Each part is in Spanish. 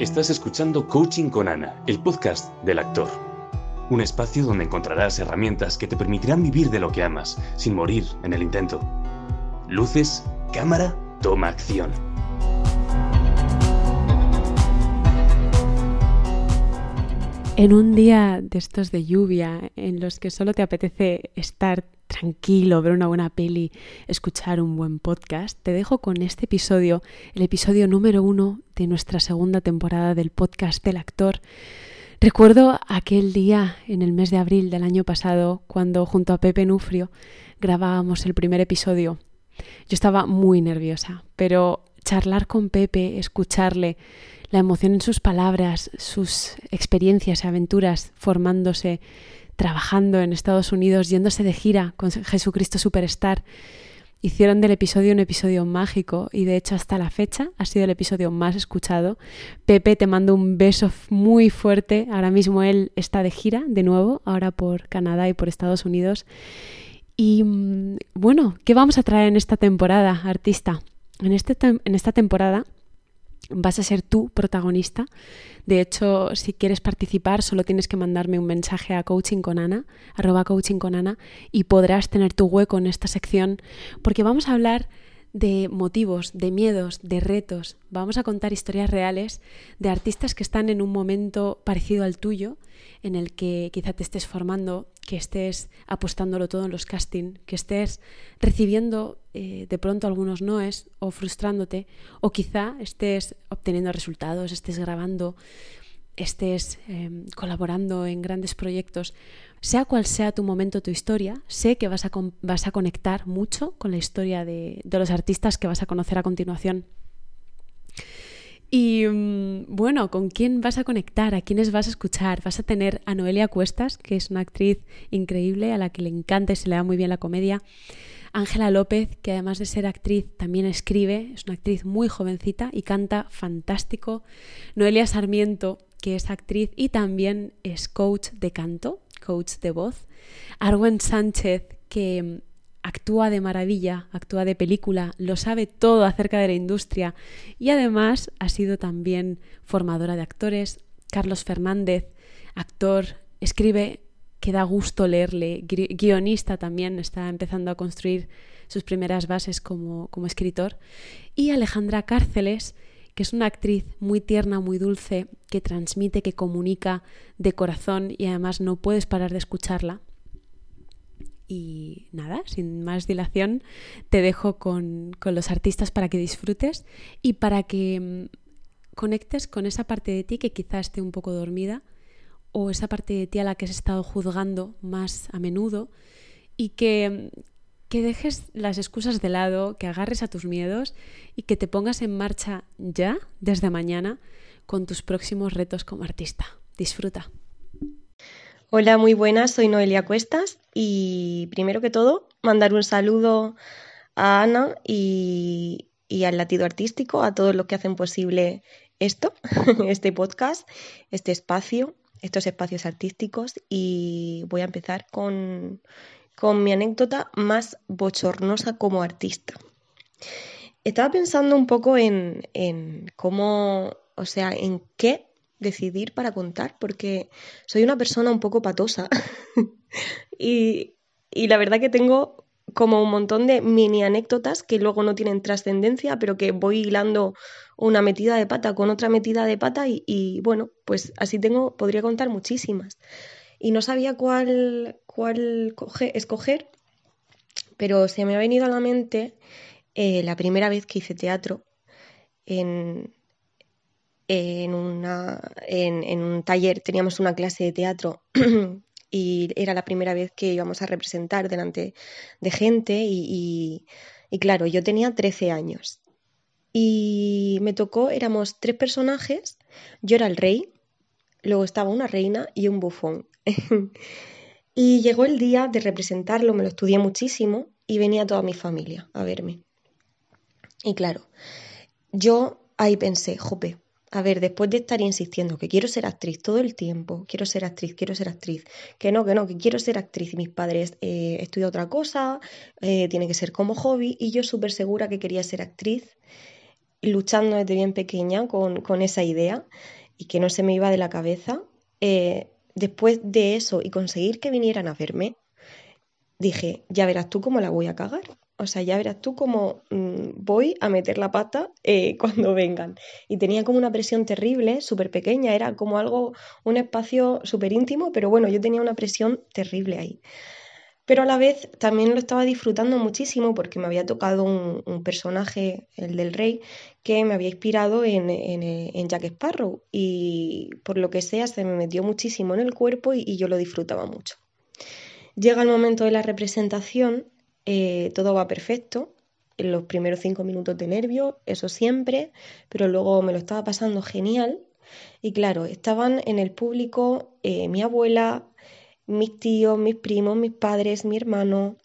Estás escuchando Coaching con Ana, el podcast del actor. Un espacio donde encontrarás herramientas que te permitirán vivir de lo que amas, sin morir en el intento. Luces, cámara, toma acción. En un día de estos de lluvia, en los que solo te apetece estar tranquilo, ver una buena peli, escuchar un buen podcast, te dejo con este episodio, el episodio número uno de nuestra segunda temporada del podcast del actor. Recuerdo aquel día en el mes de abril del año pasado, cuando junto a Pepe Nufrio grabábamos el primer episodio. Yo estaba muy nerviosa, pero charlar con Pepe, escucharle, la emoción en sus palabras, sus experiencias y aventuras formándose trabajando en Estados Unidos, yéndose de gira con Jesucristo Superstar. Hicieron del episodio un episodio mágico y de hecho hasta la fecha ha sido el episodio más escuchado. Pepe, te mando un beso muy fuerte. Ahora mismo él está de gira de nuevo, ahora por Canadá y por Estados Unidos. Y mm, bueno, ¿qué vamos a traer en esta temporada, artista? En, este en esta temporada vas a ser tú protagonista. De hecho, si quieres participar, solo tienes que mandarme un mensaje a coaching con Ana, arroba coaching con Ana, y podrás tener tu hueco en esta sección, porque vamos a hablar de motivos, de miedos, de retos. Vamos a contar historias reales de artistas que están en un momento parecido al tuyo, en el que quizá te estés formando, que estés apostándolo todo en los castings, que estés recibiendo eh, de pronto algunos noes o frustrándote, o quizá estés obteniendo resultados, estés grabando, estés em, colaborando en grandes proyectos. Sea cual sea tu momento, tu historia, sé que vas a, conectar mucho con la historia de, de los artistas que vas a conocer a continuación. Y mm, bueno, ¿con quién vas a conectar? ¿A quiénes vas a escuchar? Vas a tener a Noelia Cuestas, que es una actriz increíble, a la que le encanta y se le da muy bien la comedia. Ángela López, que además de ser actriz también escribe, es una actriz muy jovencita y canta fantástico. Noelia Sarmiento, que es actriz y también es coach de canto, coach de voz. Arwen Sánchez, que actúa de maravilla, actúa de película, lo sabe todo acerca de la industria y además ha sido también formadora de actores. Carlos Fernández, actor, escribe que da gusto leerle, guionista también, está empezando a construir sus primeras bases como, como escritor. Y Alejandra Cárceles, que es una actriz muy tierna, muy dulce, que transmite, que comunica de corazón y además no puedes parar de escucharla. Y nada, sin más dilación, te dejo con, los artistas para que disfrutes y para que mm, conectes con esa parte de ti que quizá esté un poco dormida o esa parte de ti a la que has estado juzgando más a menudo y que, mm, que dejes las excusas de lado, que agarres a tus miedos y que te pongas en marcha ya, desde mañana, con tus próximos retos como artista. Disfruta. Hola, muy buenas, soy Noelia Cuestas y primero que todo mandar un saludo a Ana y, al latido artístico, a todos los que hacen posible esto, este podcast, este espacio, estos espacios artísticos y voy a empezar con, con mi anécdota más bochornosa como artista. Estaba pensando un poco en, en cómo, o sea, en qué decidir para contar, porque soy una persona un poco patosa y, y, la verdad que tengo como un montón de mini anécdotas que luego no tienen trascendencia, pero que voy hilando una metida de pata con otra metida de pata y, y, bueno, pues así tengo, podría contar muchísimas. Y no sabía cuál, cuál escoger, pero se me ha venido a la mente eh, la primera vez que hice teatro en, en, una, en, un taller, teníamos una clase de teatro y era la primera vez que íbamos a representar delante de gente y, y, claro, yo tenía 13 años y me tocó, éramos tres personajes, yo era el rey, luego estaba una reina y un bufón. y llegó el día de representarlo, me lo estudié muchísimo y venía toda mi familia a verme. Y claro, yo ahí pensé, jope, a ver, después de estar insistiendo que quiero ser actriz todo el tiempo, quiero ser actriz, quiero ser actriz, que no, que no, que quiero ser actriz y mis padres eh, estudian otra cosa, eh, tiene que ser como hobby y yo súper segura que quería ser actriz, luchando desde bien pequeña con, con esa idea y que no se me iba de la cabeza, eh, después de eso y conseguir que vinieran a verme, dije, ya verás tú cómo la voy a cagar. O sea, ya verás tú cómo mm, voy a meter la pata eh, cuando vengan. Y tenía como una presión terrible, súper pequeña, era como algo, un espacio súper íntimo, pero bueno, yo tenía una presión terrible ahí. Pero a la vez también lo estaba disfrutando muchísimo porque me había tocado un, personaje, el del rey, que me había inspirado en, Jack Sparrow. Y por lo que sea, se me metió muchísimo en el cuerpo y yo lo disfrutaba mucho. Llega el momento de la representación eh, todo va perfecto. En los primeros cinco minutos de nervio, eso siempre, pero luego me lo estaba pasando genial. Y claro, estaban en el público eh, mi abuela, mis tíos, mis primos, mis padres, mi hermano.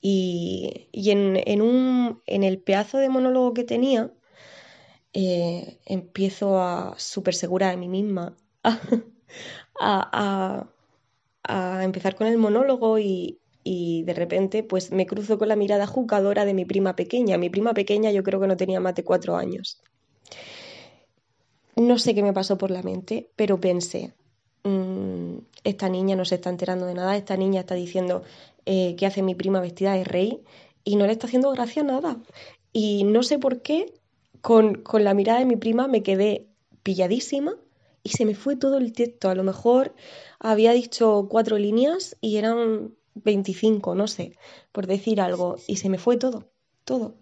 Y, en, un, en el pedazo de monólogo que tenía, eh, empiezo a, súper segura de mí misma, a, a, empezar con el monólogo y, y de repente pues me cruzo con la mirada jugadora de mi prima pequeña. Mi prima pequeña yo creo que no tenía más de cuatro años. No sé qué me pasó por la mente, pero pensé, mm, esta niña no se está enterando de nada, esta niña está diciendo eh, qué hace mi prima vestida de rey y no le está haciendo gracia nada. Y no sé por qué, con, con la mirada de mi prima me quedé pilladísima y se me fue todo el texto. A lo mejor había dicho cuatro líneas y eran 25, no sé, por decir algo, y se me fue todo, todo.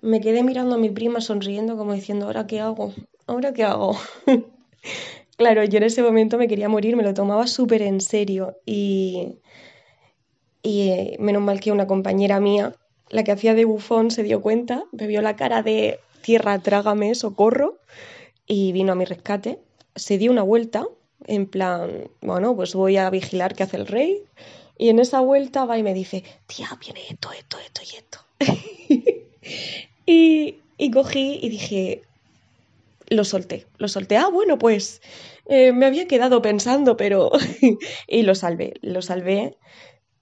Me quedé mirando a mi prima sonriendo como diciendo, ¿ahora qué hago? ¿Ahora qué hago? claro, yo en ese momento me quería morir, me lo tomaba súper en serio y, y eh, menos mal que una compañera mía, la que hacía de bufón, se dio cuenta, me vio la cara de tierra, trágame, socorro, y vino a mi rescate. Se dio una vuelta, en plan, bueno, pues voy a vigilar qué hace el rey, y en esa vuelta va y me dice, tía, viene esto, esto, esto y esto. y, cogí y dije, lo solté, lo solté. Ah, bueno, pues eh, me había quedado pensando, pero... y lo salvé, lo salvé,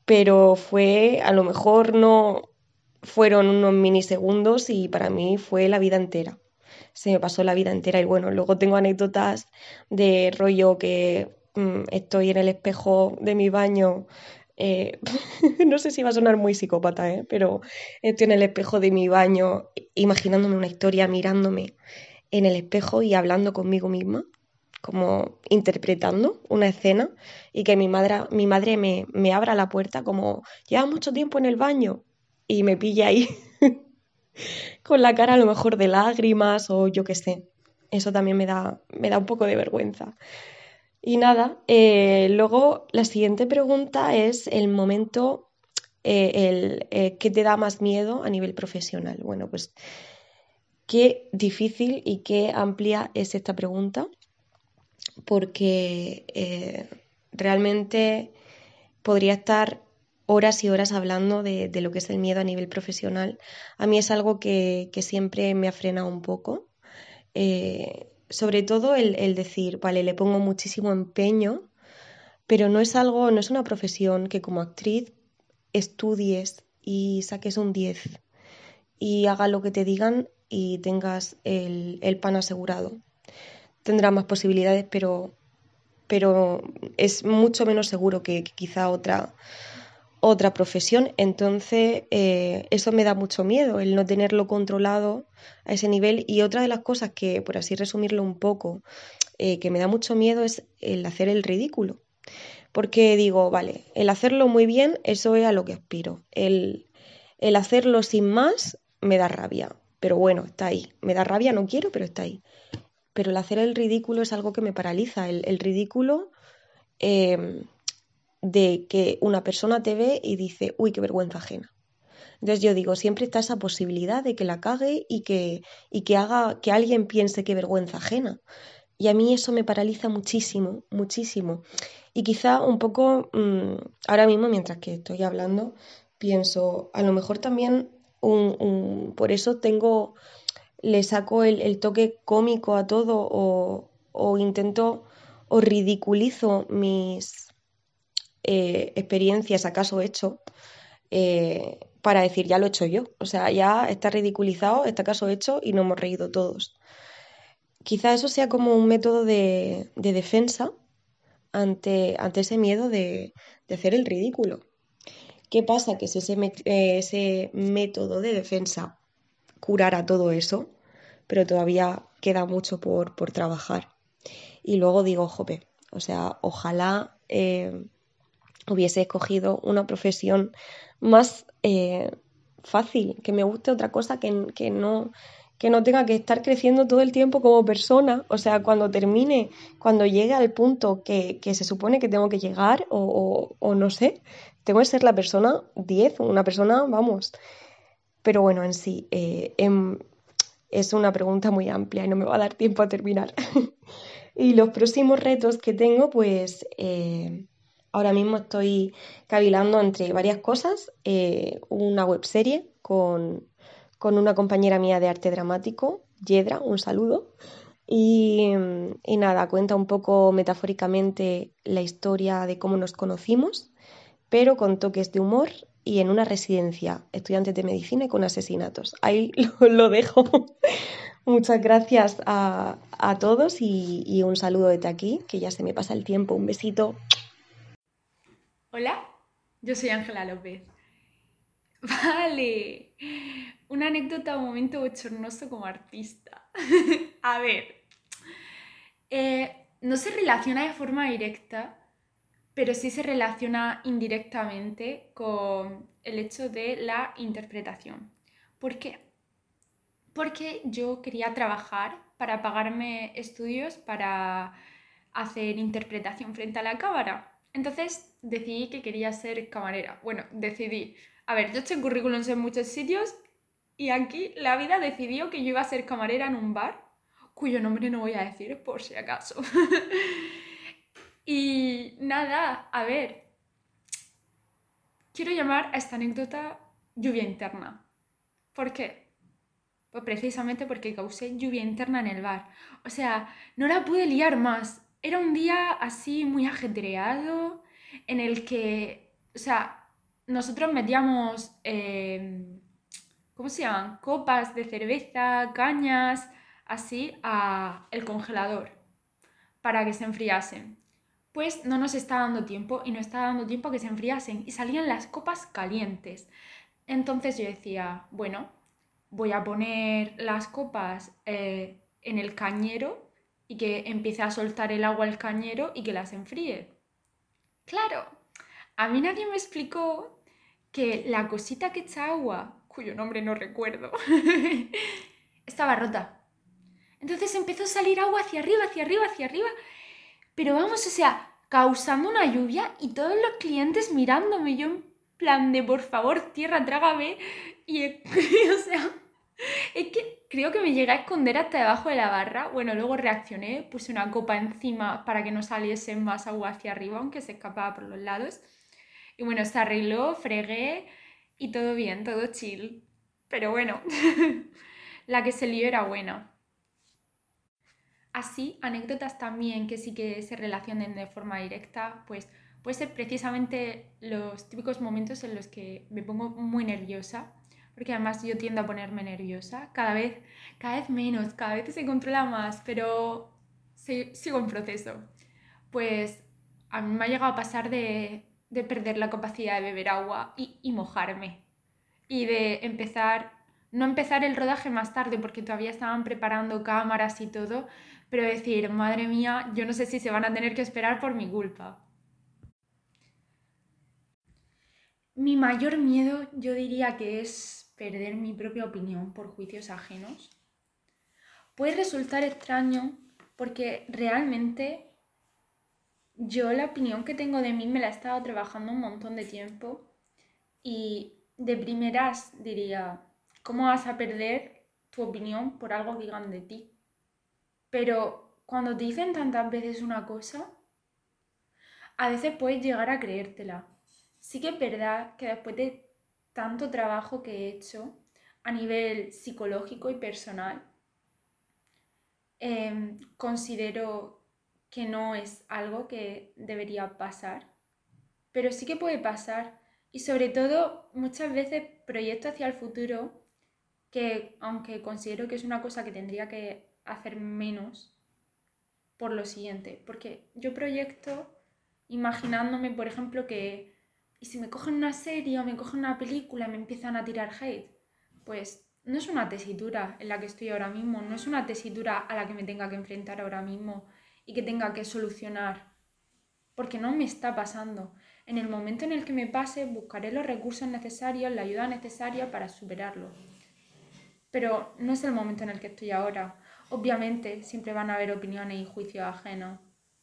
pero fue, a lo mejor no fueron unos minisegundos y para mí fue la vida entera. Se me pasó la vida entera y bueno, luego tengo anécdotas de rollo que mm, estoy en el espejo de mi baño eh, no sé si va a sonar muy psicópata, ¿eh? pero estoy en el espejo de mi baño imaginándome una historia, mirándome en el espejo y hablando conmigo misma, como interpretando una escena y que mi madre, mi madre me, me abra la puerta como lleva mucho tiempo en el baño y me pilla ahí con la cara a lo mejor de lágrimas o yo qué sé. Eso también me da, me da un poco de vergüenza. Y nada, eh, luego la siguiente pregunta es el momento eh, el, eh, que te da más miedo a nivel profesional. Bueno, pues qué difícil y qué amplia es esta pregunta, porque realmente podría estar horas y horas hablando de, lo que es el miedo a nivel profesional. A mí es algo que, siempre me ha frenado un poco sobre todo el, decir, vale, le pongo muchísimo empeño, pero no es algo, no es una profesión que como actriz estudies y saques un 10 y haga lo que te digan y tengas el, pan asegurado. Tendrá más posibilidades, pero, pero es mucho menos seguro que quizá otra, otra profesión. Entonces, eh, eso me da mucho miedo, el no tenerlo controlado a ese nivel. Y otra de las cosas que, por así resumirlo un poco, eh, que me da mucho miedo es el hacer el ridículo. Porque digo, vale, el hacerlo muy bien, eso es a lo que aspiro. El, el hacerlo sin más me da rabia. Pero bueno, está ahí. Me da rabia, no quiero, pero está ahí. Pero el hacer el ridículo es algo que me paraliza. El, ridículo eh, de que una persona te ve y dice, uy, qué vergüenza ajena. Entonces yo digo, siempre está esa posibilidad de que la cague y que, y que haga que alguien piense qué vergüenza ajena. Y a mí eso me paraliza muchísimo, muchísimo. Y quizá un poco, mm, ahora mismo, mientras que estoy hablando, pienso, a lo mejor también un, por eso tengo, le saco el, toque cómico a todo o, intento o ridiculizo mis, eh, experiencias acaso hecho, eh, para decir, ya lo he hecho yo. O sea, ya está ridiculizado, está caso hecho y nos hemos reído todos. Quizá eso sea como un método de, defensa ante, ante, ese miedo de, hacer el ridículo. ¿Qué pasa? Que si ese, eh, ese método de defensa curara todo eso, pero todavía queda mucho por, trabajar. Y luego digo, jope, o sea, ojalá eh, hubiese escogido una profesión más eh, fácil, que me guste otra cosa que, que, no, que no tenga que estar creciendo todo el tiempo como persona. O sea, cuando termine, cuando llegue al punto que, se supone que tengo que llegar, o, no sé, tengo que ser la persona 10, una persona, vamos. Pero bueno, en sí, eh, em, es una pregunta muy amplia y no me va a dar tiempo a terminar. y los próximos retos que tengo, pues eh, ahora mismo estoy cavilando entre varias cosas. Eh, una webserie con, con una compañera mía de arte dramático, Yedra, un saludo. Y, y, nada, cuenta un poco metafóricamente la historia de cómo nos conocimos, pero con toques de humor y en una residencia, estudiantes de medicina y con asesinatos. Ahí lo, dejo. Muchas gracias a, todos y, y, un saludo desde aquí, que ya se me pasa el tiempo. Un besito. Hola, yo soy Ángela López. Vale, una anécdota, un momento bochornoso como artista. a ver, eh, no se relaciona de forma directa pero sí se relaciona indirectamente con el hecho de la interpretación. ¿Por qué? Porque yo quería trabajar para pagarme estudios para hacer interpretación frente a la cámara. Entonces decidí que quería ser camarera. Bueno, decidí. A ver, yo he currículums en muchos sitios y aquí la vida decidió que yo iba a ser camarera en un bar, cuyo nombre no voy a decir por si acaso. Y nada, a ver, quiero llamar a esta anécdota lluvia interna. ¿Por qué? Pues precisamente porque causé lluvia interna en el bar. O sea, no la pude liar más. Era un día así muy ajetreado en el que, o sea, nosotros metíamos, em, ¿cómo se llaman? Copas de cerveza, cañas, así, a el congelador para que se enfriasen pues no nos está dando tiempo y no está dando tiempo a que se enfriasen y salían las copas calientes. Entonces yo decía, bueno, voy a poner las copas eh, en el cañero y que empiece a soltar el agua al cañero y que las enfríe. Claro, a mí nadie me explicó que la cosita que echa agua, cuyo nombre no recuerdo, estaba rota. Entonces empezó a salir agua hacia arriba, hacia arriba, hacia arriba pero vamos, o sea, causando una lluvia y todos los clientes mirándome, yo en plan de por favor, tierra, trágame. Y, o sea, es que creo que me llegué a esconder hasta debajo de la barra. Bueno, luego reaccioné, puse una copa encima para que no saliese más agua hacia arriba, aunque se escapaba por los lados. Y bueno, se arregló, fregué y todo bien, todo chill. Pero bueno, la que se lió era buena. Así, anécdotas también que sí que se relacionen de forma directa, pues puede ser precisamente los típicos momentos en los que me pongo muy nerviosa, porque además yo tiendo a ponerme nerviosa, cada vez, cada vez menos, cada vez se controla más, pero sigo en proceso. Pues a mí me ha llegado a pasar de, perder la capacidad de beber agua y mojarme, y de empezar, no empezar el rodaje más tarde, porque todavía estaban preparando cámaras y todo, pero decir, madre mía, yo no sé si se van a tener que esperar por mi culpa. Mi mayor miedo yo diría que es perder mi propia opinión por juicios ajenos. Puede resultar extraño porque realmente yo la opinión que tengo de mí me la he estado trabajando un montón de tiempo y de primeras diría, ¿cómo vas a perder tu opinión por algo que digan de ti? Pero cuando te dicen tantas veces una cosa, a veces puedes llegar a creértela. Sí que es verdad que después de tanto trabajo que he hecho a nivel psicológico y personal, em, considero que no es algo que debería pasar. Pero sí que puede pasar Y sobre todo, muchas veces proyecto hacia el futuro que, aunque considero que es una cosa que tendría que hacer menos, por lo siguiente, porque yo proyecto imaginándome, por ejemplo, que y si me cogen una serie o me cogen una película y me empiezan a tirar hate, pues no es una tesitura en la que estoy ahora mismo, no es una tesitura a la que me tenga que enfrentar ahora mismo y que tenga que solucionar, porque no me está pasando. En el momento en el que me pase, buscaré los recursos necesarios, la ayuda necesaria para superarlo. Pero no es el momento en el que estoy ahora. Obviamente siempre van a haber opiniones y juicios ajenos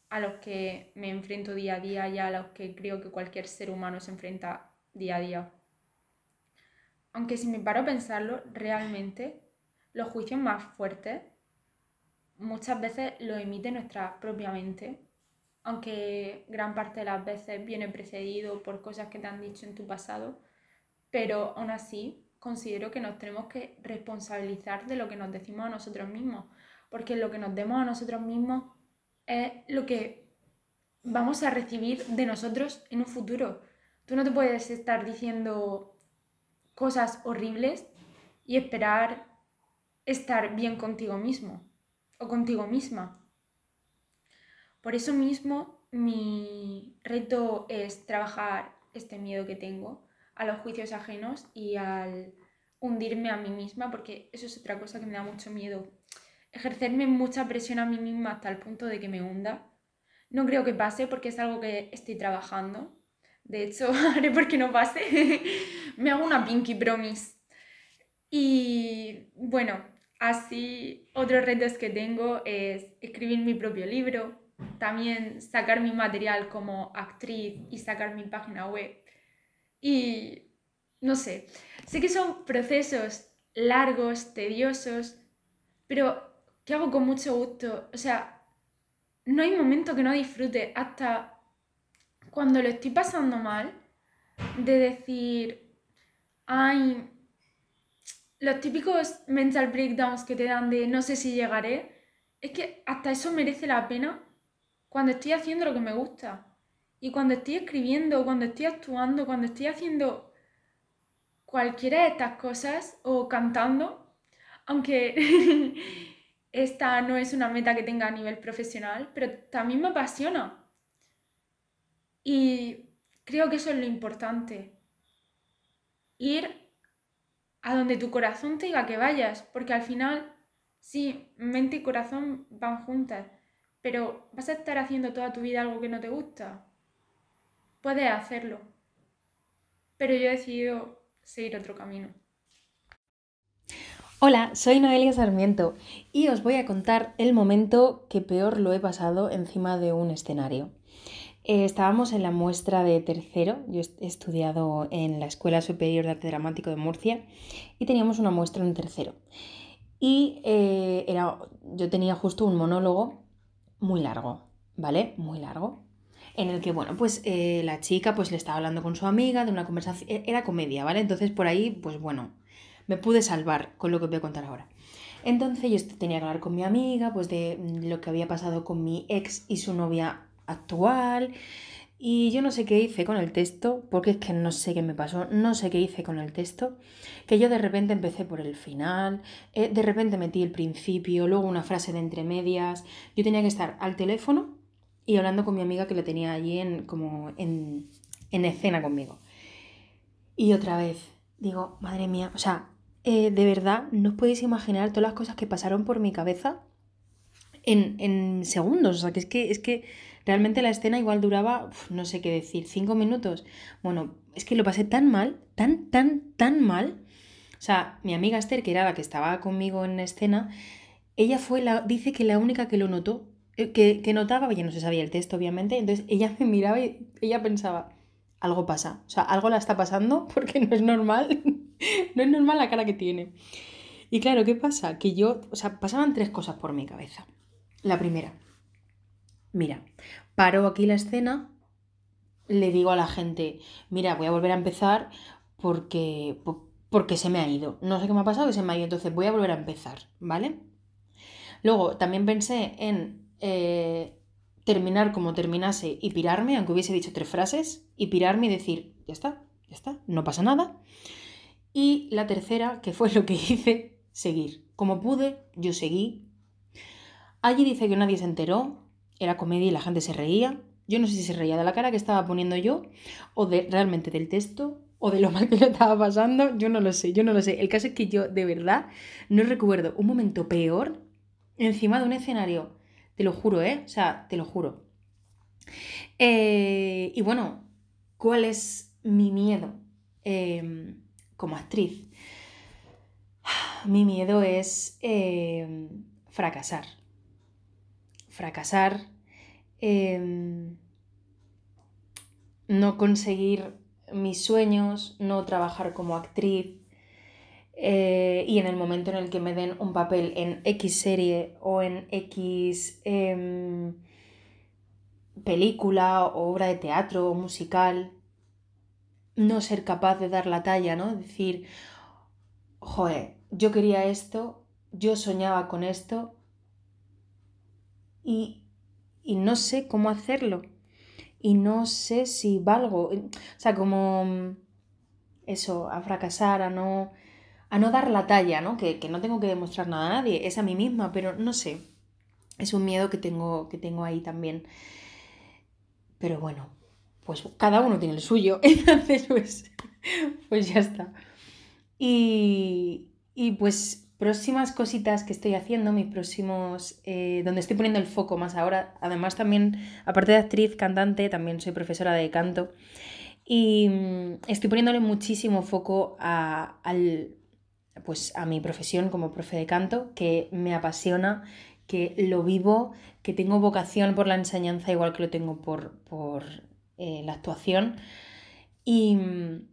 a los que me enfrento día a día y a los que creo que cualquier ser humano se enfrenta día a día. Aunque si me paro a pensarlo, realmente los juicios más fuertes muchas veces los emite nuestra propia mente, aunque gran parte de las veces viene precedido por cosas que te han dicho en tu pasado, pero aún así considero que nos tenemos que responsabilizar de lo que nos decimos a nosotros mismos, porque lo que nos demos a nosotros mismos es lo que vamos a recibir de nosotros en un futuro. Tú no te puedes estar diciendo cosas horribles y esperar estar bien contigo mismo o contigo misma. Por eso mismo mi reto es trabajar este miedo que tengo a los juicios ajenos y al hundirme a mí misma, porque eso es otra cosa que me da mucho miedo, ejercerme mucha presión a mí misma hasta el punto de que me hunda. No creo que pase porque es algo que estoy trabajando. De hecho, haré porque no pase. me hago una pinky promise. Y bueno, así otros retos que tengo es escribir mi propio libro, también sacar mi material como actriz y sacar mi página web. Y no sé, sé que son procesos largos, tediosos, pero que hago con mucho gusto. O sea, no hay momento que no disfrute hasta cuando lo estoy pasando mal, de decir, ay, los típicos mental breakdowns que te dan de no sé si llegaré, es que hasta eso merece la pena cuando estoy haciendo lo que me gusta. Y cuando estoy escribiendo, cuando estoy actuando, cuando estoy haciendo cualquiera de estas cosas o cantando, aunque esta no es una meta que tenga a nivel profesional, pero también me apasiona. Y creo que eso es lo importante. Ir a donde tu corazón te diga que vayas, porque al final, sí, mente y corazón van juntas, pero vas a estar haciendo toda tu vida algo que no te gusta. Puedes hacerlo, pero yo he decidido seguir otro camino. Hola, soy Noelia Sarmiento y os voy a contar el momento que peor lo he pasado encima de un escenario. Eh, estábamos en la muestra de tercero, yo he estudiado en la Escuela Superior de Arte Dramático de Murcia y teníamos una muestra en tercero. Y eh, era, yo tenía justo un monólogo muy largo, ¿vale? Muy largo. En el que, bueno, pues eh, la chica pues le estaba hablando con su amiga de una conversación, e-, era comedia, ¿vale? Entonces por ahí, pues bueno, me pude salvar con lo que voy a contar ahora. Entonces yo tenía que hablar con mi amiga, pues de mm, lo que había pasado con mi ex y su novia actual. Y yo no sé qué hice con el texto, porque es que no sé qué me pasó, no sé qué hice con el texto, que yo de repente empecé por el final, eh, de repente metí el principio, luego una frase de entre medias. Yo tenía que estar al teléfono y hablando con mi amiga que la tenía allí en, como en, en escena conmigo. Y otra vez, digo, madre mía, o sea, eh, de verdad, no os podéis imaginar todas las cosas que pasaron por mi cabeza en, segundos. O sea, que es que, es que realmente la escena igual duraba, no sé qué decir, cinco minutos. Bueno, es que lo pasé tan mal, tan, tan, tan mal. O sea, mi amiga Esther, que era la que estaba conmigo en escena, ella fue la, dice que la única que lo notó, que, que notaba, ya no se sabía el texto, obviamente, entonces ella me miraba y ella pensaba, algo pasa, o sea, algo la está pasando porque no es normal no es normal la cara que tiene. Y claro, ¿qué pasa? Que yo, o sea, pasaban tres cosas por mi cabeza. La primera, mira, paro aquí la escena, le digo a la gente, mira, voy a volver a empezar porque, porque se me ha ido. No sé qué me ha pasado, que se me ha ido, entonces voy a volver a empezar, ¿vale? Luego también pensé en eh, terminar como terminase y pirarme, aunque hubiese dicho tres frases, y pirarme y decir, ya está, Ya está, no pasa nada. Y la tercera, que fue lo que hice, seguir. Como pude, yo seguí. Allí dice que nadie se enteró, era comedia y la gente se reía. Yo no sé si se reía de la cara que estaba poniendo yo, o de realmente del texto, o de lo mal que lo estaba pasando. Yo no lo sé, yo no lo sé. El caso es que yo, de verdad, no recuerdo un momento peor encima de un escenario. Te lo juro, ¿eh? O sea, te lo juro. Eh, y bueno, ¿cuál es mi miedo em, como actriz? Mi miedo es em, fracasar. Fracasar, em, no conseguir mis sueños, no trabajar como actriz, eh, y en el momento en el que me den un papel en X serie o en X película o obra de teatro o musical, no ser capaz de dar la talla, ¿no? Decir, joder, yo quería esto, yo soñaba con esto y, y no sé cómo hacerlo. Y no sé si valgo. O sea, como mm, eso, a fracasar, a no, a no dar la talla, ¿no? Que, que no tengo que demostrar nada a nadie, es a mí misma, pero no sé. Es un miedo que tengo, que tengo ahí también. Pero bueno, pues cada uno tiene el suyo, entonces pues, pues ya está. Y, y pues próximas cositas que estoy haciendo, mis próximos, eh, donde estoy poniendo el foco más ahora, además también, aparte de actriz, cantante, también soy profesora de canto y mm, estoy poniéndole muchísimo foco a, al, pues, a mi profesión como profe de canto, que me apasiona, que lo vivo, que tengo vocación por la enseñanza igual que lo tengo por, por eh, la actuación. Y mm,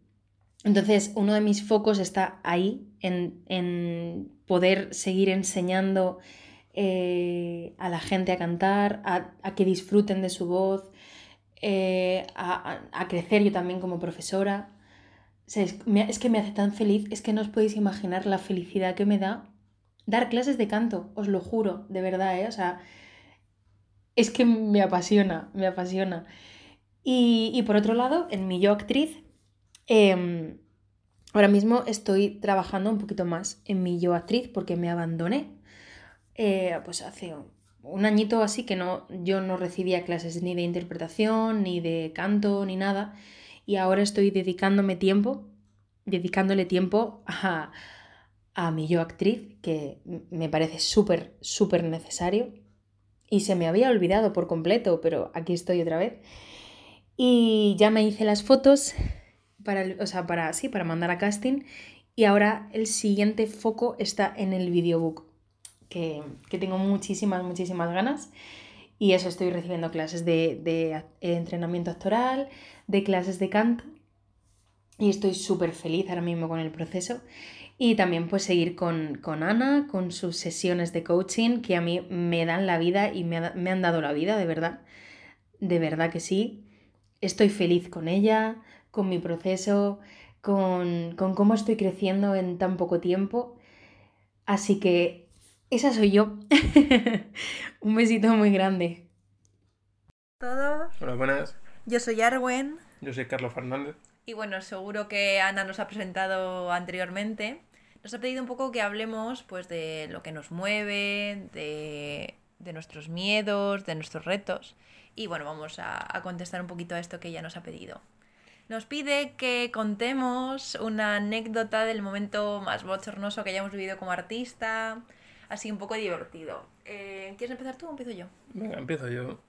entonces uno de mis focos está ahí, en, poder seguir enseñando eh, a la gente a cantar, a, que disfruten de su voz, eh, a, crecer yo también como profesora. Es, es que me hace tan feliz, es que no os podéis imaginar la felicidad que me da dar clases de canto, os lo juro, de verdad, ¿eh? O sea, es que me apasiona, me apasiona. Y, por otro lado, en mi yo actriz, em, ahora mismo estoy trabajando un poquito más en mi yo actriz porque me abandoné. Eh, pues hace un añito así que no, yo no recibía clases ni de interpretación, ni de canto, ni nada. Y ahora estoy dedicándome tiempo, dedicándole tiempo a, a mi yo actriz, que me parece súper, súper necesario. Y se me había olvidado por completo, pero aquí estoy otra vez. Y ya me hice las fotos para, o sea, para, sí, para mandar a casting. Y ahora el siguiente foco está en el videobook, que, que tengo muchísimas, muchísimas ganas. Y eso estoy recibiendo clases de, de entrenamiento actoral, de clases de canto. Y estoy súper feliz ahora mismo con el proceso. Y también pues seguir con, Ana, con sus sesiones de coaching, que a mí me dan la vida y me, han dado la vida, de verdad. De verdad que sí. Estoy feliz con ella, con mi proceso, con, con cómo estoy creciendo en tan poco tiempo. Así que esa soy yo. Un besito muy grande. Todos. Hola, buenas. Yo soy Arwen. Yo soy Carlos Fernández. Y bueno, seguro que Ana nos ha presentado anteriormente nos ha pedido un poco que hablemos pues de lo que nos mueve, de, nuestros miedos, de nuestros retos. Y bueno, vamos a, contestar un poquito a esto que ella nos ha pedido. Nos pide que contemos una anécdota del momento más bochornoso que hayamos vivido como artista, así un poco divertido. Eh, ¿Quieres empezar tú o empiezo yo? Venga, empiezo yo.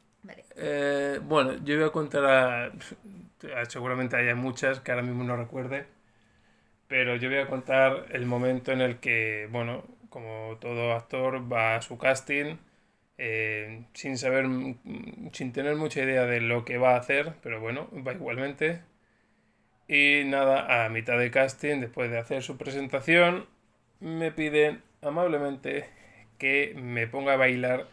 Eh, bueno, yo voy a contar Seguramente haya muchas que ahora mismo no recuerde pero yo voy a contar el momento en el que, bueno, como todo actor va a su casting eh, sin saber, sin tener mucha idea de lo que va a hacer, pero bueno, va igualmente. Y nada, a mitad de casting, después de hacer su presentación, me piden amablemente que me ponga a bailar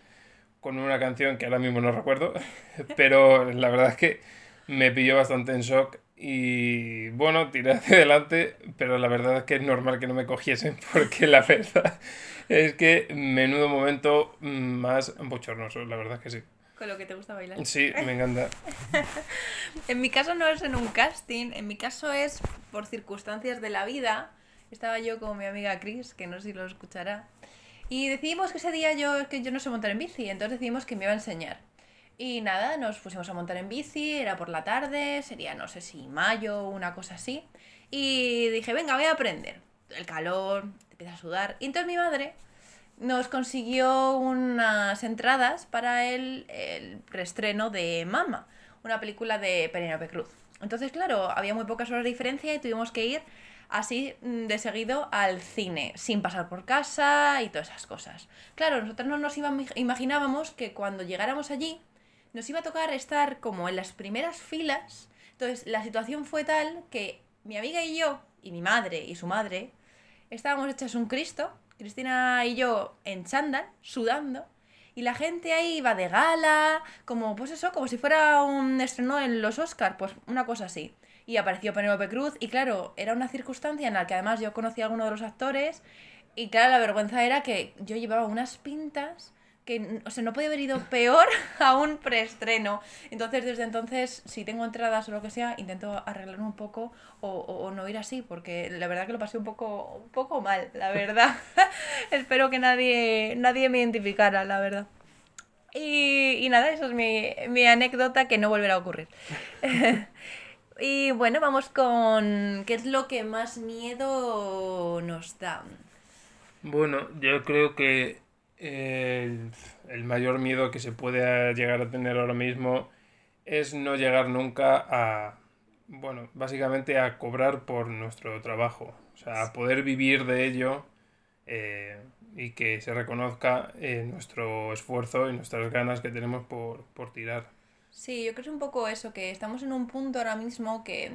con una canción que ahora mismo no recuerdo, pero la verdad es que me pilló bastante en shock y bueno, tiré hacia adelante, pero la verdad es que es normal que no me cogiesen porque la verdad es que menudo momento más bochornoso, la verdad es que sí. con lo que te gusta bailar. Sí, me encanta. en mi caso no es en un casting, en mi caso es por circunstancias de la vida. Estaba yo con mi amiga Chris, que no sé si lo escuchará, y decidimos que ese día yo, que yo no sé montar en bici, entonces decidimos que me iba a enseñar. Y nada, nos pusimos a montar en bici, era por la tarde, sería no sé si mayo o una cosa así. Y dije, venga, voy a aprender. El calor, te empieza a sudar. Y entonces mi madre nos consiguió unas entradas para el, el reestreno de Mama, una película de Penélope Cruz. Entonces, claro, había muy pocas horas de diferencia y tuvimos que ir así mm, de seguido al cine, sin pasar por casa y todas esas cosas. Claro, nosotros no nos imaginábamos que cuando llegáramos allí nos iba a tocar estar como en las primeras filas. Entonces, la situación fue tal que mi amiga y yo, y mi madre y su madre, estábamos hechas un Cristo, Cristina y yo en chándal, sudando, y la gente ahí iba de gala, como pues eso, como si fuera un estreno en los Oscars, pues una cosa así. Y apareció Penélope Cruz, y claro, era una circunstancia en la que además yo conocía a alguno de los actores, y claro, la vergüenza era que yo llevaba unas pintas que, o sea, no podía haber ido peor a un preestreno. Entonces, desde entonces, si tengo entradas o lo que sea, intento arreglarme un poco o, no ir así, porque la verdad que lo pasé un poco, un poco mal, la verdad. Espero que nadie, nadie me identificara, la verdad. Y, y nada, eso es mi, mi anécdota que no volverá a ocurrir. Y bueno, vamos con qué es lo que más miedo nos da. Bueno, yo creo que el, mayor miedo que se puede llegar a tener ahora mismo es no llegar nunca a, bueno, básicamente a cobrar por nuestro trabajo, o sea, a poder vivir de ello eh, y que se reconozca eh, nuestro esfuerzo y nuestras ganas que tenemos por, por tirar. Sí, yo creo que es un poco eso, que estamos en un punto ahora mismo que,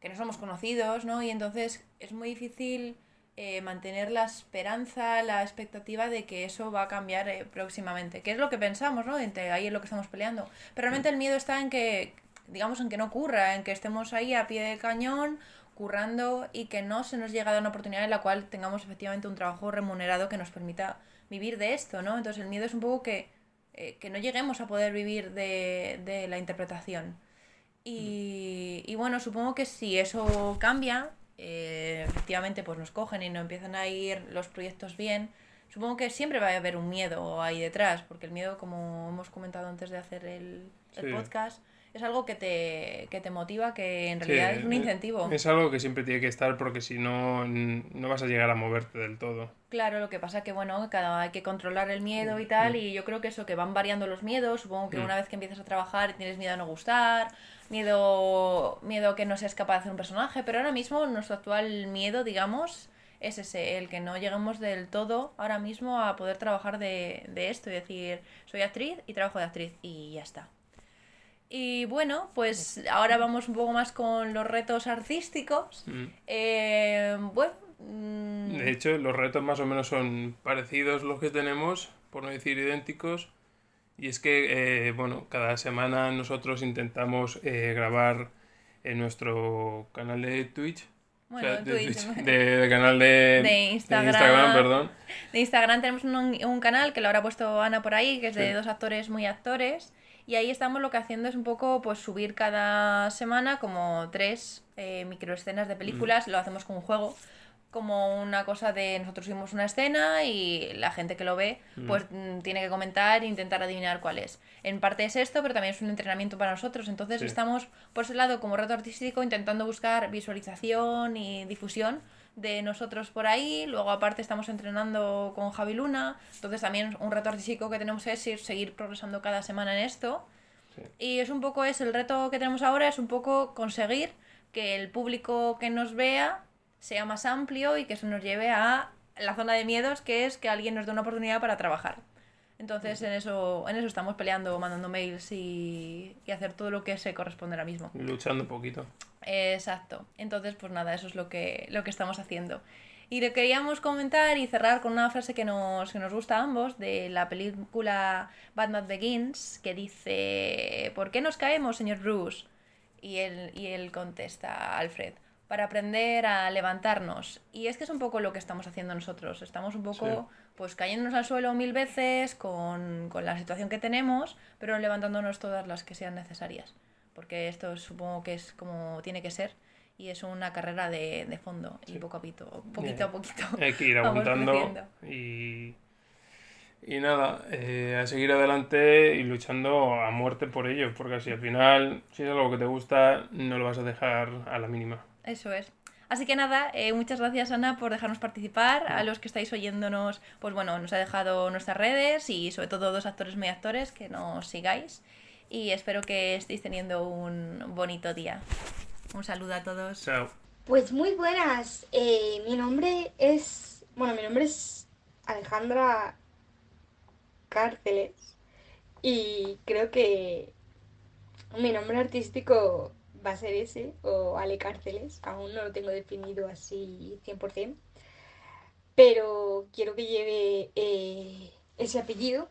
que no somos conocidos, ¿no? Y entonces es muy difícil eh, mantener la esperanza, la expectativa de que eso va a cambiar eh, próximamente, que es lo que pensamos, ¿no? ahí es lo que estamos peleando. Pero realmente el miedo está en que, digamos, en que no ocurra, en que estemos ahí a pie de cañón, currando y que no se nos llegue a dar una oportunidad en la cual tengamos efectivamente un trabajo remunerado que nos permita vivir de esto, ¿no? Entonces el miedo es un poco que, eh, que no lleguemos a poder vivir de, de la interpretación. Y, y bueno, supongo que si eso cambia, eh, efectivamente pues nos cogen y no empiezan a ir los proyectos bien, supongo que siempre va a haber un miedo ahí detrás, porque el miedo, como hemos comentado antes de hacer el, podcast, es algo que te, que te motiva, que en realidad es un incentivo. Es algo que siempre tiene que estar porque si no, no vas a llegar a moverte del todo. Claro, lo que pasa que, bueno, cada hay que controlar el miedo y tal, y yo creo que eso, que van variando los miedos, supongo que mm. una vez que empiezas a trabajar tienes miedo a no gustar, miedo, miedo que no seas capaz de hacer un personaje, pero ahora mismo nuestro actual miedo, digamos, es ese, el que no lleguemos del todo ahora mismo a poder trabajar de, de esto y decir, soy actriz y trabajo de actriz y ya está. Y bueno, pues ahora vamos un poco más con los retos artísticos. Mm. Eh, bueno. Mm, de hecho, los retos más o menos son parecidos los que tenemos, por no decir idénticos. Y es que, eh, bueno, cada semana nosotros intentamos eh, grabar en nuestro canal de Twitch. Bueno, de, Twitch, de, canal de, de, Instagram, perdón. De Instagram tenemos un, un, canal que lo habrá puesto Ana por ahí, que es de dos actores muy actores. Y ahí estamos lo que haciendo es un poco pues subir cada semana como tres eh, microescenas de películas, lo hacemos con un juego como una cosa de nosotros vimos una escena y la gente que lo ve mm. pues mm, tiene que comentar e intentar adivinar cuál es. En parte es esto, pero también es un entrenamiento para nosotros. Entonces estamos por ese lado como reto artístico intentando buscar visualización y difusión de nosotros por ahí. Luego aparte estamos entrenando con Javi Luna. Entonces también un reto artístico que tenemos es ir, seguir progresando cada semana en esto. Y es un poco es el reto que tenemos ahora es un poco conseguir que el público que nos vea sea más amplio y que eso nos lleve a la zona de miedos, que es que alguien nos dé una oportunidad para trabajar. Entonces en eso, en eso estamos peleando, mandando mails y, y hacer todo lo que se corresponde ahora mismo. Luchando un poquito. Exacto. Entonces, pues nada, eso es lo que, lo que estamos haciendo. Y le queríamos comentar y cerrar con una frase que nos, que nos gusta a ambos de la película Batman Begins, que dice, ¿por qué nos caemos, señor Bruce? Y él, y él contesta, Alfred, para aprender a levantarnos. Y es que es un poco lo que estamos haciendo nosotros. Estamos un poco pues cayéndonos al suelo mil veces con, con, la situación que tenemos, pero levantándonos todas las que sean necesarias. Porque esto supongo que es como tiene que ser y es una carrera de, de fondo y poco a poquito, poquito a poquito. Hay que ir aguantando y, y nada, eh, a seguir adelante y luchando a muerte por ello, porque así al final, si es algo que te gusta, no lo vas a dejar a la mínima. Eso es. Así que nada, eh, muchas gracias Ana por dejarnos participar. A los que estáis oyéndonos, pues bueno, nos ha dejado nuestras redes y sobre todo dos actores muy actores que nos sigáis. Y espero que estéis teniendo un bonito día. Un saludo a todos. Chao. Pues muy buenas. Eh, mi nombre es. Bueno, mi nombre es Alejandra Cárceles. Y creo que mi nombre artístico va a ser ese, o Ale Cárceles, aún no lo tengo definido así 100%, pero quiero que lleve eh, ese apellido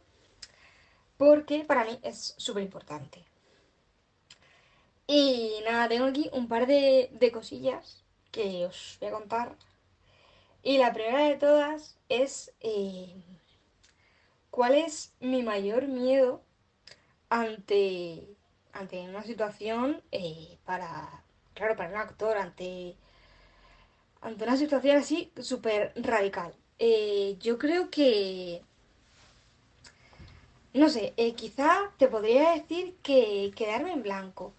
porque para mí es súper importante. Y nada, tengo aquí un par de, cosillas que os voy a contar. Y la primera de todas es eh, cuál es mi mayor miedo ante ante una situación eh, para, claro, para un actor, ante, ante una situación así súper radical. Eh, yo creo que, no sé, eh, quizá te podría decir que quedarme en blanco,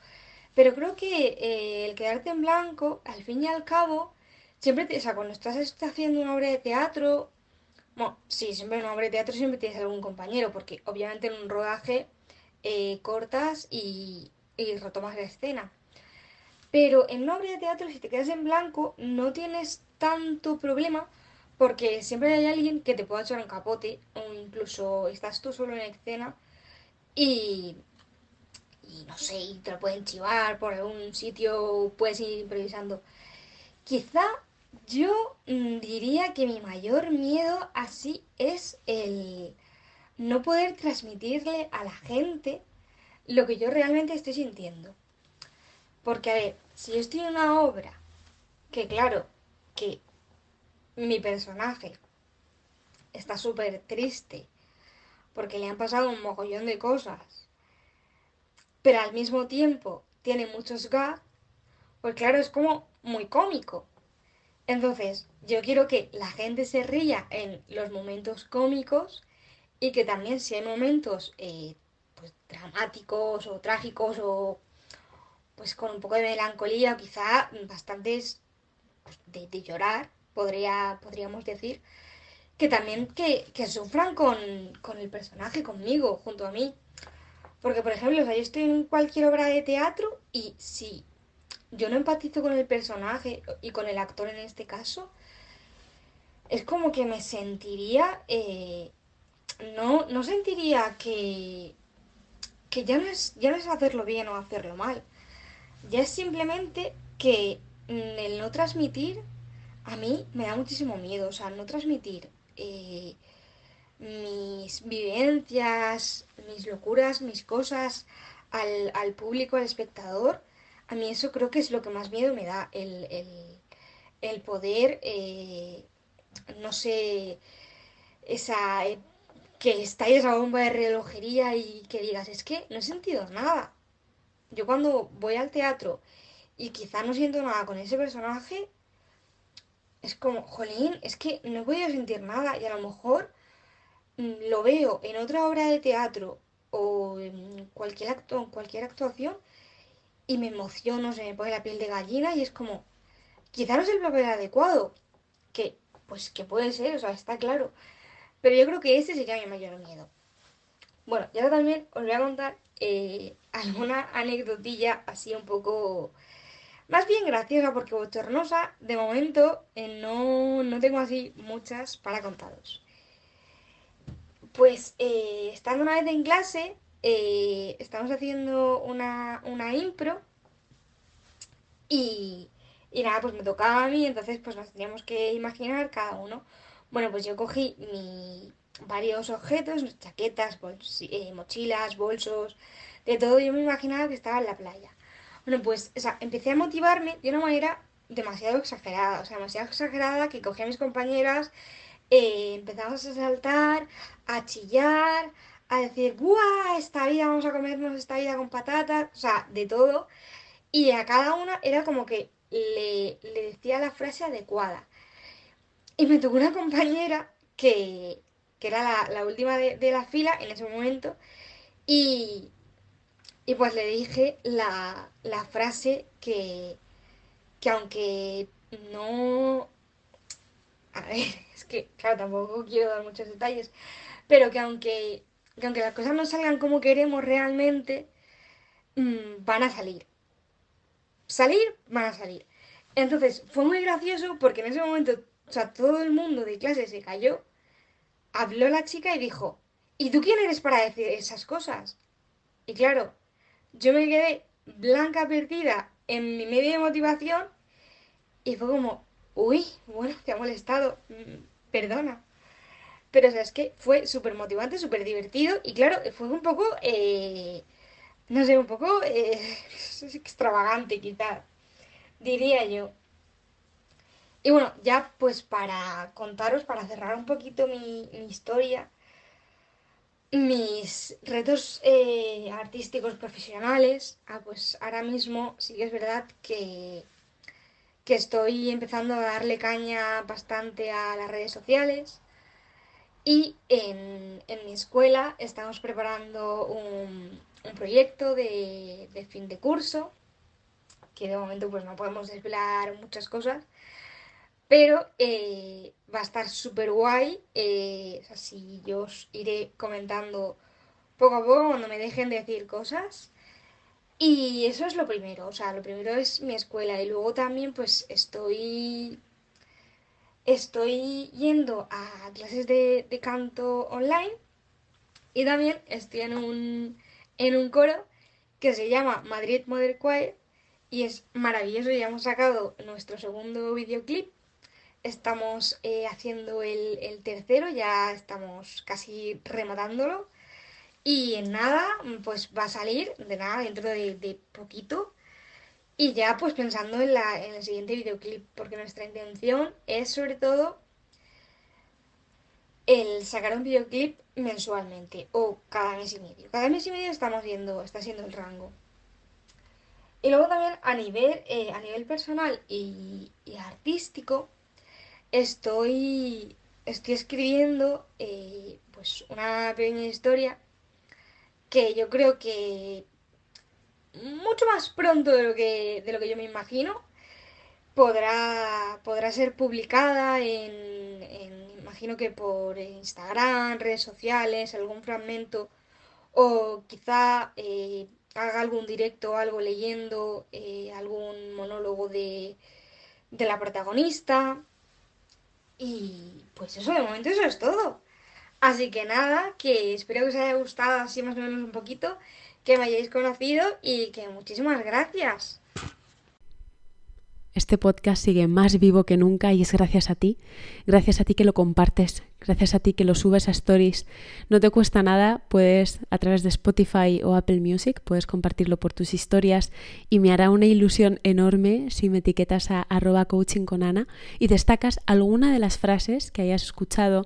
pero creo que el quedarte en blanco, al fin y al cabo, siempre, te, o sea, cuando estás haciendo una obra de teatro, bueno, sí, siempre en una obra de teatro siempre tienes algún compañero, porque obviamente en un rodaje eh, cortas y, retomas la escena. Pero en una obra de teatro, si te quedas en blanco, no tienes tanto problema porque siempre hay alguien que te pueda echar un capote o incluso estás tú solo en escena y, no sé, y te lo pueden chivar por algún sitio, puedes ir improvisando. Quizá yo mm, diría que mi mayor miedo así es el no poder transmitirle a la gente lo que yo realmente estoy sintiendo. Porque, a ver, si yo estoy en una obra, que claro, que mi personaje. Está súper triste, porque le han pasado un mogollón de cosas, pero al mismo tiempo tiene muchos gags, pues claro, es como muy cómico. Entonces, yo quiero que la gente se ría en los momentos cómicos y que también si hay momentos eh, pues, dramáticos o trágicos o pues con un poco de melancolía o quizá bastantes pues, de, llorar, podría, podríamos decir, que también que, sufran con, el personaje, conmigo, junto a mí. Porque, por ejemplo, yo estoy en cualquier obra de teatro y si yo no empatizo con el personaje y con el actor en este caso, es como que me sentiría eh, no, no sentiría que, que ya, no es, ya no es hacerlo bien o hacerlo mal. Ya es simplemente que el no transmitir a mí me da muchísimo miedo. O sea, no transmitir eh, mis vivencias, mis locuras, mis cosas al, al, público, al espectador. A mí eso creo que es lo que más miedo me da. El, el, poder, eh, no sé, esa que estáis a bomba de relojería y que digas, es que no he sentido nada. Yo cuando voy al teatro y quizá no siento nada con ese personaje, es como, jolín, es que no he podido sentir nada y a lo mejor mm, lo veo en otra obra de teatro o en cualquier, acto, cualquier actuación y me emociono, se me pone la piel de gallina y es como, quizá no es el papel adecuado, que pues que puede ser, o sea, está claro, pero yo creo que ese sería mi mayor miedo. Bueno, y ahora también os voy a contar eh, alguna anecdotilla así un poco más bien graciosa porque bochornosa. De momento eh, no, no, tengo así muchas para contaros. Pues eh, estando una vez en clase, estamos haciendo una, una impro y, y, nada, pues me tocaba a mí, entonces pues nos teníamos que imaginar cada uno bueno, pues yo cogí mi, varios objetos, chaquetas, eh, mochilas, bolsos, de todo. Yo me imaginaba que estaba en la playa. Bueno, pues o sea, empecé a motivarme de una manera demasiado exagerada, o sea, demasiado exagerada que cogí a mis compañeras, eh, empezamos a saltar, a chillar, a decir, ¡buah! Esta vida vamos a comernos esta vida con patatas, o sea, de todo. Y a cada una era como que le, decía la frase adecuada. Y me tocó una compañera que, era la, última de, la fila en ese momento, y, y pues le dije la, la frase que, que aunque no... A ver, es que, claro, tampoco quiero dar muchos detalles, pero que aunque, aunque las cosas no salgan como queremos realmente, mm, van a salir. Salir, van a salir. Entonces, fue muy gracioso porque en ese momento, o sea, todo el mundo de clase se cayó, habló la chica y dijo, ¿y tú quién eres para decir esas cosas? Y claro, yo me quedé blanca perdida en mi medio de motivación y fue como, uy, bueno, te ha molestado, mm, perdona. Pero o sea, es que fue súper motivante, súper divertido y claro, fue un poco, eh, no sé, un poco eh, extravagante quizás, diría yo. Y bueno, ya pues para contaros, para cerrar un poquito mi, mi historia, mis retos eh, artísticos profesionales, ah, pues ahora mismo sí que es verdad que, que estoy empezando a darle caña bastante a las redes sociales y en, mi escuela estamos preparando un, proyecto de, de, fin de curso que de momento pues no podemos desvelar muchas cosas pero eh, va a estar súper guay. Eh, así yo os iré comentando poco a poco cuando me dejen de decir cosas. Y eso es lo primero. O sea, lo primero es mi escuela. Y luego también pues estoy. Estoy yendo a clases de, canto online. Y también estoy en un, en un coro que se llama Madrid Modern Choir. Y es maravilloso. Ya hemos sacado nuestro segundo videoclip estamos eh, haciendo el, tercero, ya estamos casi rematándolo. Y en nada, pues va a salir, de nada, dentro de, poquito. Y ya pues pensando en, la, en el siguiente videoclip, porque nuestra intención es sobre todo el sacar un videoclip mensualmente o cada mes y medio. Cada mes y medio estamos viendo, está siendo el rango. Y luego también a nivel, eh, a nivel personal y artístico, estoy, estoy escribiendo eh, pues una pequeña historia que yo creo que mucho más pronto de lo que, de lo que yo me imagino podrá, podrá ser publicada en, imagino que por Instagram, redes sociales, algún fragmento o quizá eh, haga algún directo o algo leyendo eh, algún monólogo de, de la protagonista y pues eso, de momento eso es todo. Así que nada, que espero que os haya gustado así más o menos un poquito, que me hayáis conocido y que muchísimas gracias. Este podcast sigue más vivo que nunca y es gracias a ti, gracias a ti que lo compartes, gracias a ti que lo subes a stories. No te cuesta nada, puedes a través de Spotify o Apple Music, puedes compartirlo por tus historias y me hará una ilusión enorme si me etiquetas a arroba coaching con Ana y destacas alguna de las frases que hayas escuchado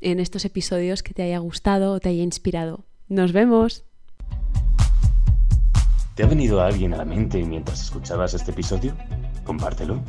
en estos episodios que te haya gustado o te haya inspirado. Nos vemos. ¿Te ha venido alguien a la mente mientras escuchabas este episodio? Compártelo.